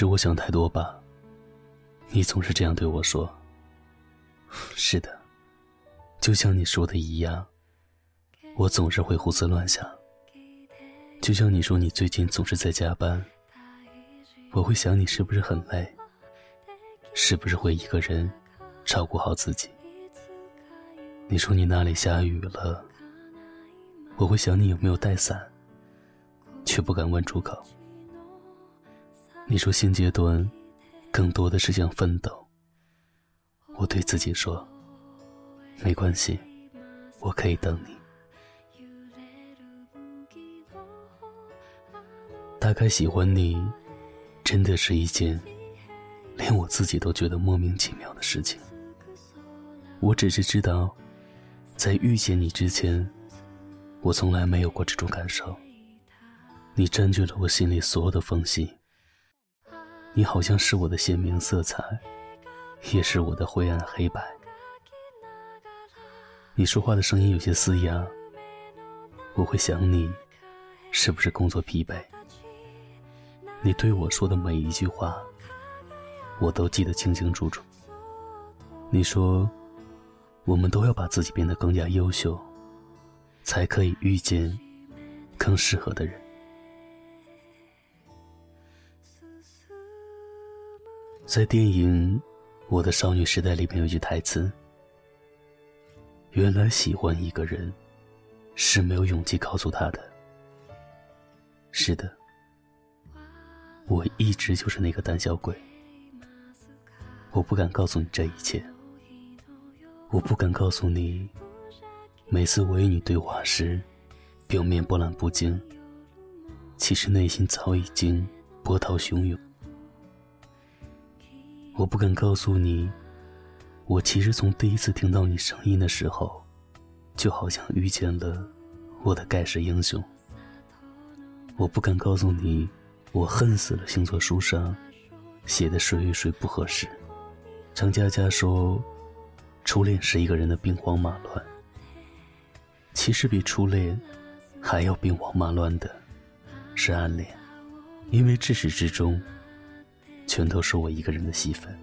是我想太多吧？你总是这样对我说。是的，就像你说的一样，我总是会胡思乱想。就像你说你最近总是在加班，我会想你是不是很累，是不是会一个人照顾好自己。你说你那里下雨了，我会想你有没有带伞，却不敢问出口。你说现阶段更多的是想奋斗，我对自己说，没关系，我可以等你。大概喜欢你，真的是一件连我自己都觉得莫名其妙的事情。我只是知道，在遇见你之前，我从来没有过这种感受。你占据了我心里所有的缝隙，你好像是我的鲜明色彩，也是我的灰暗黑白。你说话的声音有些嘶哑，我会想你，是不是工作疲惫？你对我说的每一句话，我都记得清清楚楚。你说，我们都要把自己变得更加优秀，才可以遇见更适合的人。在电影《我的少女时代》里面有句台词：“原来喜欢一个人，是没有勇气告诉他的。”是的。我一直就是那个胆小鬼，我不敢告诉你这一切，我不敢告诉你，每次我与你对话时，表面波澜不惊，其实内心早已经波涛汹涌。我不敢告诉你，我其实从第一次听到你声音的时候，就好像遇见了我的盖世英雄。我不敢告诉你。我恨死了星座书上写的谁与谁不合适。张嘉佳说，初恋是一个人的兵荒马乱。其实比初恋还要兵荒马乱的，是暗恋，因为至始至终，全都是我一个人的戏份。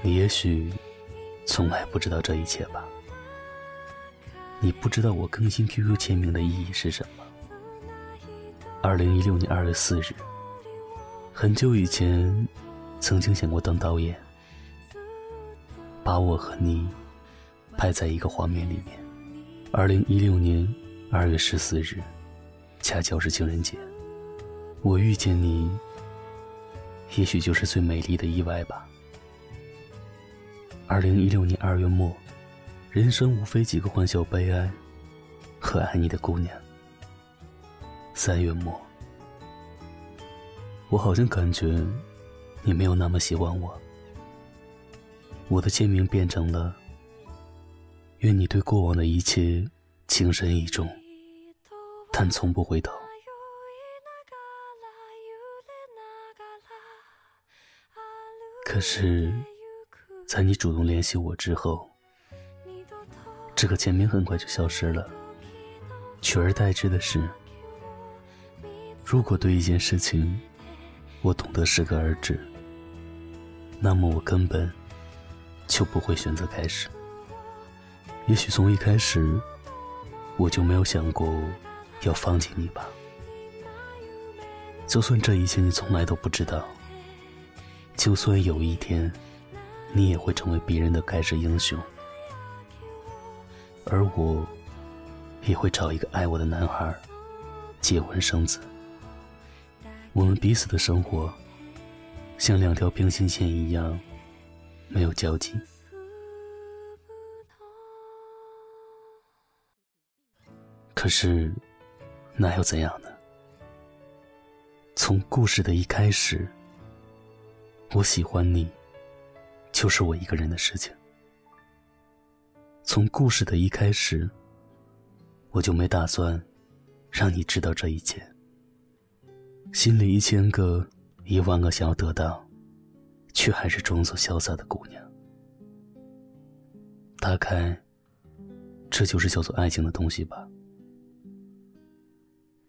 你也许。从来不知道这一切吧？你不知道我更新 QQ 签名的意义是什么？二零一六年二月四日，很久以前，曾经想过当导演，把我和你拍在一个画面里面。二零一六年二月十四日，恰巧是情人节，我遇见你，也许就是最美丽的意外吧。二零一六年二月末，人生无非几个欢笑、悲哀和爱你的姑娘。三月末，我好像感觉你没有那么喜欢我。我的签名变成了“愿你对过往的一切情深意重，但从不回头。”可是。在你主动联系我之后，这个签名很快就消失了，取而代之的是，如果对一件事情我懂得适可而止，那么我根本就不会选择开始。也许从一开始我就没有想过要放弃你吧。就算这一切你从来都不知道，就算有一天。你也会成为别人的盖世英雄，而我也会找一个爱我的男孩，结婚生子。我们彼此的生活像两条平行线一样，没有交集。可是，那又怎样呢？从故事的一开始，我喜欢你。就是我一个人的事情。从故事的一开始，我就没打算让你知道这一切。心里一千个、一万个想要得到，却还是装作潇洒的姑娘。大概这就是叫做爱情的东西吧，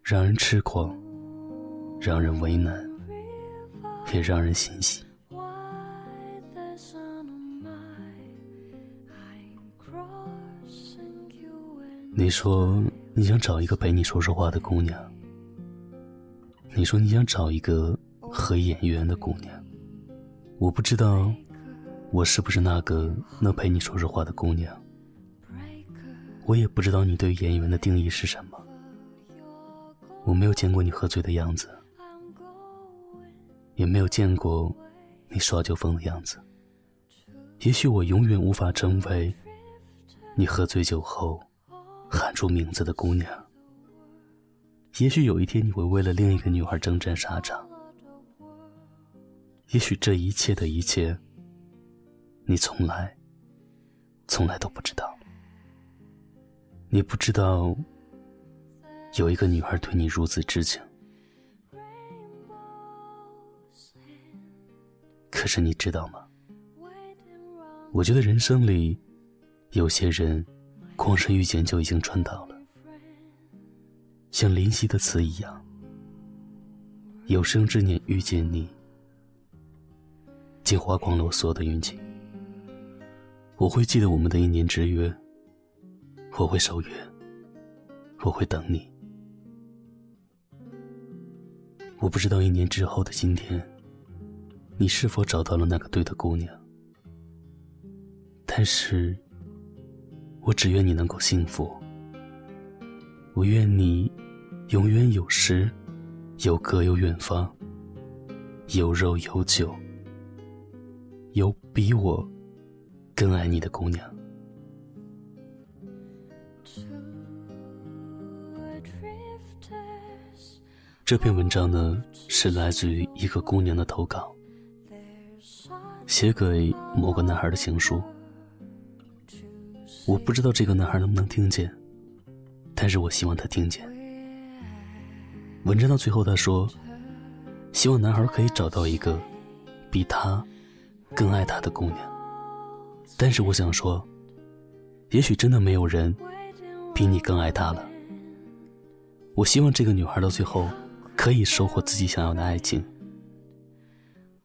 让人痴狂，让人为难，也让人欣喜。你说你想找一个陪你说说话的姑娘，你说你想找一个和眼缘的姑娘，我不知道我是不是那个能陪你说说话的姑娘。我也不知道你对演员的定义是什么。我没有见过你喝醉的样子，也没有见过你耍酒疯的样子。也许我永远无法成为你喝醉酒后喊出名字的姑娘。也许有一天你会为了另一个女孩征战沙场。也许这一切的一切，你从来、从来都不知道。你不知道，有一个女孩对你如此痴情。可是你知道吗？我觉得人生里，有些人，光是遇见就已经赚到了，像林夕的词一样：“有生之年遇见你，竟花光了我所有的运气。”我会记得我们的一年之约。我会守约，我会等你。我不知道一年之后的今天，你是否找到了那个对的姑娘。但是，我只愿你能够幸福。我愿你永远有诗，有歌，有远方，有肉有酒，有比我更爱你的姑娘。这篇文章呢，是来自于一个姑娘的投稿，写给某个男孩的情书。我不知道这个男孩能不能听见，但是我希望他听见。文章到最后，他说：“希望男孩可以找到一个比他更爱他的姑娘。”但是我想说，也许真的没有人比你更爱他了。我希望这个女孩到最后。可以收获自己想要的爱情，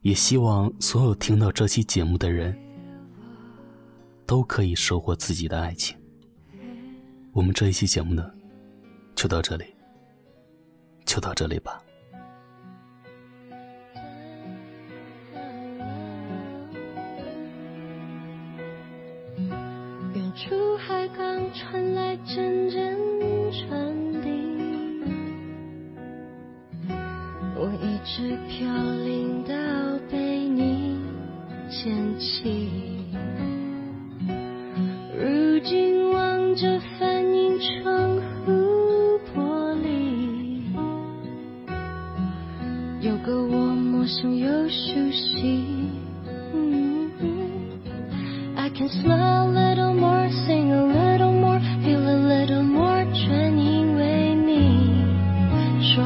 也希望所有听到这期节目的人都可以收获自己的爱情。我们这一期节目呢，就到这里，就到这里吧。远处海港传来阵阵船。是飘零到被你捡起，如今望着反映窗户玻璃，有个我陌生又熟悉。I can smile a little more, sing a little more, feel a little more，全因为你说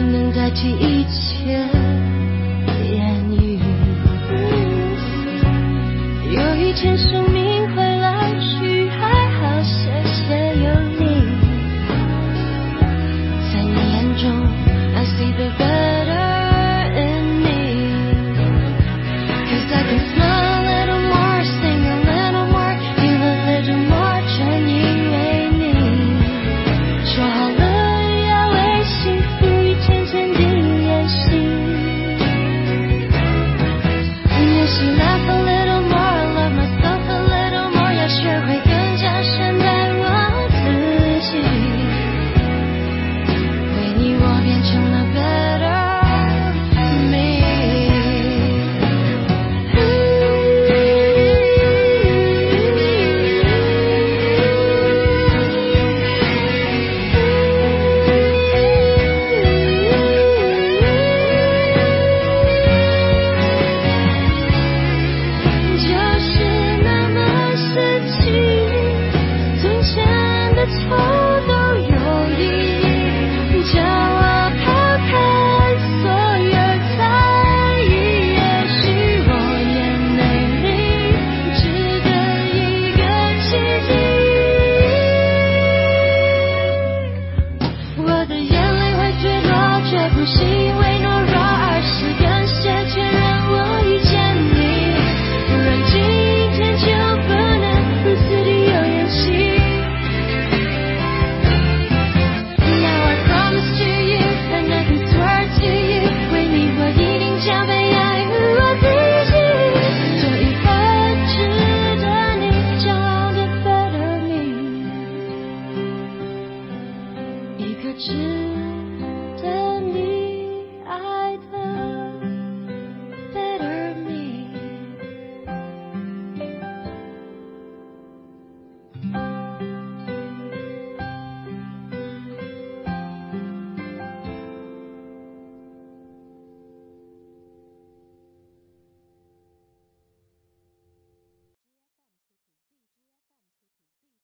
能代替一切。是那风冷。